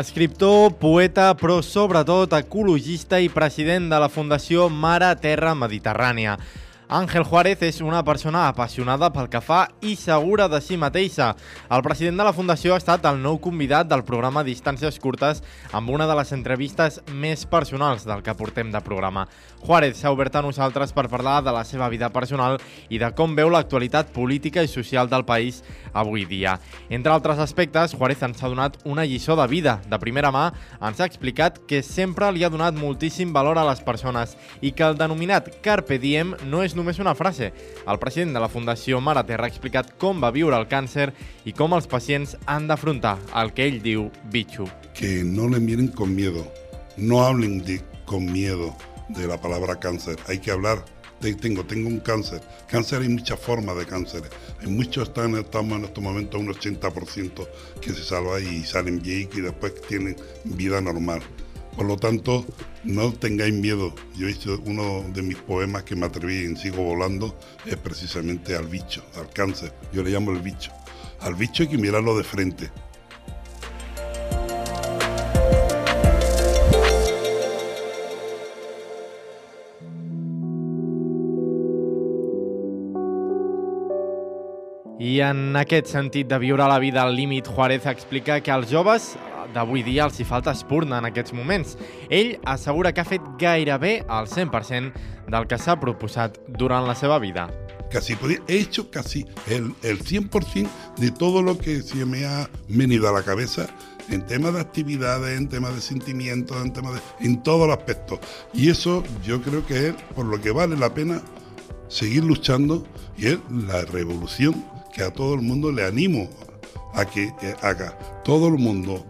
Escriptor, poeta, però sobretot ecologista i president de la Fundació Mare Terra Mediterrània. Àngel Juárez és una persona apassionada pel que fa i segura de si mateixa. El president de la Fundació ha estat el nou convidat del programa Distàncies Curtes amb una de les entrevistes més personals del que portem de programa. Juárez s'ha obert a nosaltres per parlar de la seva vida personal i de com veu l'actualitat política i social del país avui dia. Entre altres aspectes, Juárez ens ha donat una lliçó de vida. De primera mà, ens ha explicat que sempre li ha donat moltíssim valor a les persones i que el denominat Carpe Diem no és només una frase. El president de la Fundació Mare Terra ha explicat com va viure el càncer i com els pacients han d'afrontar el que ell diu bitxo. Que no le miren con miedo, no hablen de, con miedo de la palabra cáncer, hay que hablar tengo, tengo un cáncer. Cáncer hay muchas formas de cáncer. Hay muchos están, estamos en estos momentos un 80% que se salva y salen bien y después tienen vida normal. Por lo tanto, no tengáis miedo. Yo he hecho uno de mis poemas que me atreví en Sigo Volando, es precisamente al bicho, al cáncer. Yo le llamo el bicho. Al bicho hay que mirarlo de frente. I en aquest sentit la vida al límit, Juárez explica que als joves d'avui dia els hi falta espurna en aquests moments. Ell assegura que ha fet gairebé el 100% del que s'ha proposat durant la seva vida. Casi he hecho casi el, el 100% de todo lo que se me ha venido a la cabeza en temas de actividades, en temas de sentimientos, en temas de, en todos los aspectos. Y eso yo creo que es por lo que vale la pena seguir luchando y es la revolución que a todo el mundo le animo a que haga. Todo el mundo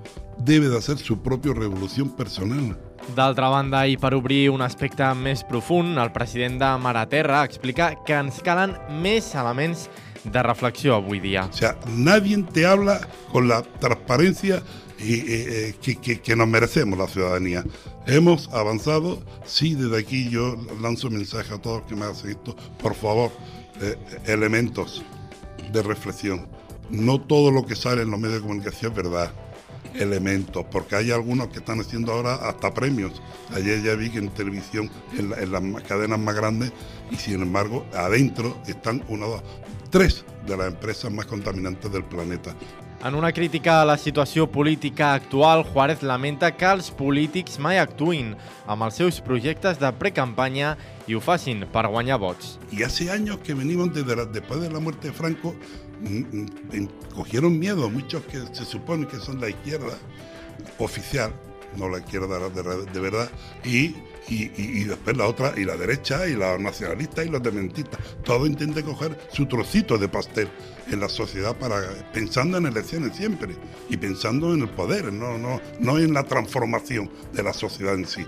debe de hacer su propia revolución personal. D'altra banda, i per obrir un aspecte més profund, el president de Maraterra explica que ens calen més elements de reflexió avui dia. O sea, nadie te habla con la transparencia y, eh, que, que, que nos merecemos la ciudadanía. Hemos avanzado, sí, desde aquí yo lanzo un mensaje a todos que me hacen esto, por favor, eh, elementos de reflexión. No todo lo que sale en los medios de comunicación es verdad elementos, porque hay algunos que están haciendo ahora hasta premios. Ayer ya vi que en televisión, en, la, en las cadenas más grandes, y sin embargo, adentro están una, dos, tres de las empresas más contaminantes del planeta. En una crítica a la situació política actual, Juárez lamenta que els polítics mai actuïn amb els seus projectes de precampanya i ho facin per guanyar vots. Y hace años que venimos desde la- después de la muerte de Franco, mm, mm, cogieron miedo muchos que se supone que son la izquierda oficial, no la izquierda de, de verdad, y, y, y- y después la otra, y la derecha, y los nacionalistas, y los dementistas. Todo intenta coger su trocito de pastel en la sociedad para pensando en elecciones siempre y pensando en el poder, no, no, no en la transformación de la sociedad en sí.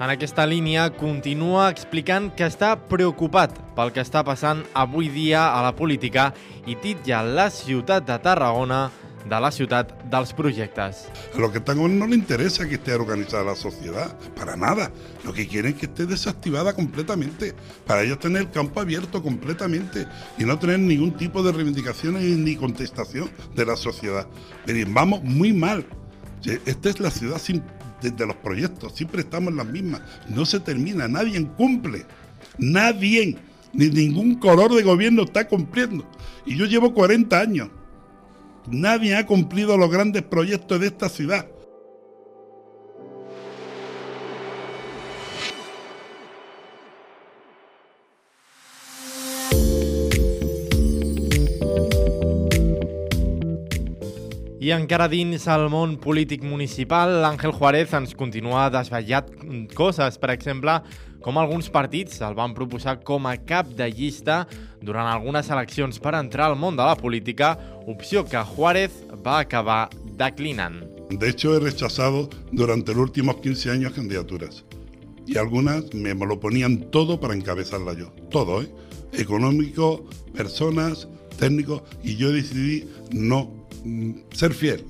En aquesta línia, continua explicant que està preocupat pel que està passant avui dia a la política i titlla la ciutat de Tarragona de la ciutat dels projectes. A los que están gobernando no le interesa que esté organizada la sociedad, para nada. Lo que quieren es que esté desactivada completamente, para ellos tener el campo abierto completamente y no tener ningún tipo de reivindicaciones ni contestación de la sociedad. Pero vamos muy mal. Esta es la ciudad sin, de, de los proyectos, siempre estamos en las mismas. No se termina, nadie cumple. Nadie, ni ningún color de gobierno está cumpliendo. Y yo llevo 40 años. Nadie ha cumplido los grandes proyectos de esta ciudad. I encara dins el municipal, l'Àngel Juárez ens continua desvetllat coses, per exemple, com alguns partits el van proposar com a cap de llista durant algunes eleccions per entrar al món de la política, opció que Juárez va acabar declinant. De hecho, he rechazado durante los últimos 15 años candidaturas. Y algunas me lo ponían todo para encabezarla yo. Todo, ¿eh? Económico, personas, técnicos. Y yo decidí no mm, ser fiel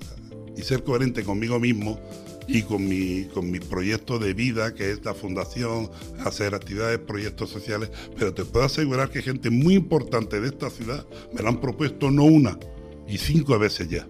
y ser coherente conmigo mismo y con mi, con mi proyecto de vida, que es la fundación, hacer actividades, proyectos sociales. Pero te puedo asegurar que gente muy importante de esta ciudad me la han propuesto no una, y cinco veces ya.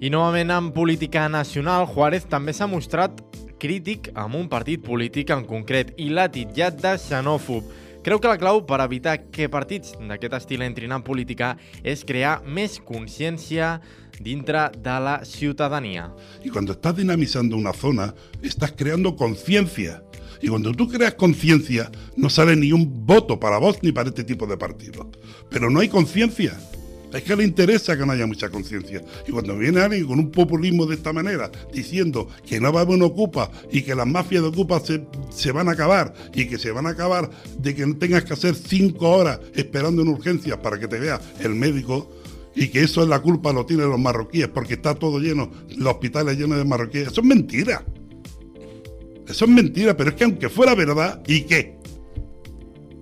I novament en política nacional, Juárez també s'ha mostrat crític amb un partit polític en concret i l'ha titllat de xenòfob. Creu que la clau per evitar que partits d'aquest estil entrin en política és crear més consciència dintre de la ciutadania. Y cuando estás dinamizando una zona, estás creando conciencia. Y cuando tú creas conciencia, no sale ni un voto para vos ni para este tipo de partidos. Pero no hay conciencia. Es que le interesa que no haya mucha conciencia. Y cuando viene alguien con un populismo de esta manera, diciendo que no va a haber un Ocupa y que las mafias de Ocupa se, se van a acabar y que se van a acabar de que no tengas que hacer cinco horas esperando en urgencias para que te vea el médico, y que eso es la culpa lo tienen los marroquíes porque está todo lleno, los hospitales llenos de marroquíes. Eso es mentira. Eso es mentira, pero es que aunque fuera verdad, ¿y qué?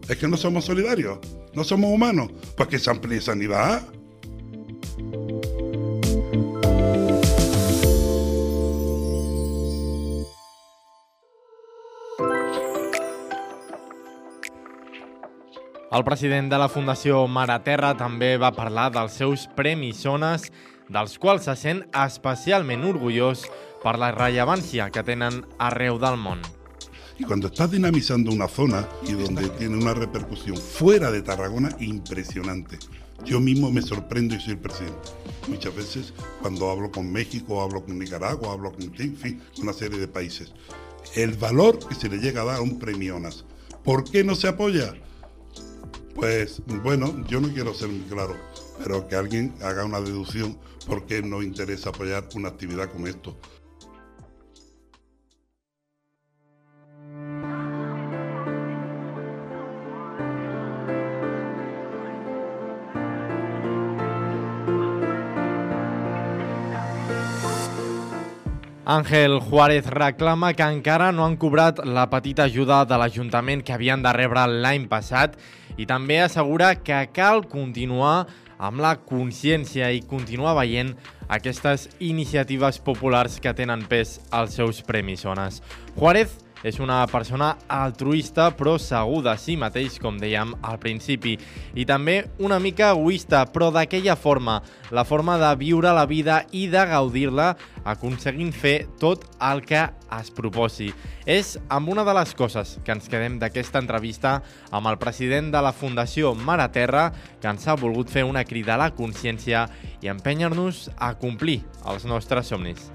Es que no somos solidarios, no somos humanos, pues que se amplíe sanidad. El president de la Fundació Mare Terra també va parlar dels seus premis zones, dels quals se sent especialment orgullós per la rellevància que tenen arreu del món. Y cuando estás dinamizando una zona y donde tiene una repercusión fuera de Tarragona impresionante. Yo mismo me sorprendo y soy el presidente. Muchas veces cuando hablo con México, hablo con Nicaragua, hablo con, en fin, una serie de países. El valor que se le llega a dar a un premionas. ¿Por qué no se apoya? Pues bueno, yo no quiero ser muy claro, pero que alguien haga una deducción por qué no interesa apoyar una actividad como esto. Àngel Juárez reclama que encara no han cobrat la petita ajuda de l'Ajuntament que havien de rebre l'any passat i també assegura que cal continuar amb la consciència i continuar veient aquestes iniciatives populars que tenen pes als seus premis zones. Juárez és una persona altruista però segur de si mateix, com dèiem al principi, i també una mica egoista, però d'aquella forma, la forma de viure la vida i de gaudir-la aconseguint fer tot el que es proposi. És amb una de les coses que ens quedem d'aquesta entrevista amb el president de la Fundació Mare Terra, que ens ha volgut fer una crida a la consciència i empènyer-nos a complir els nostres somnis.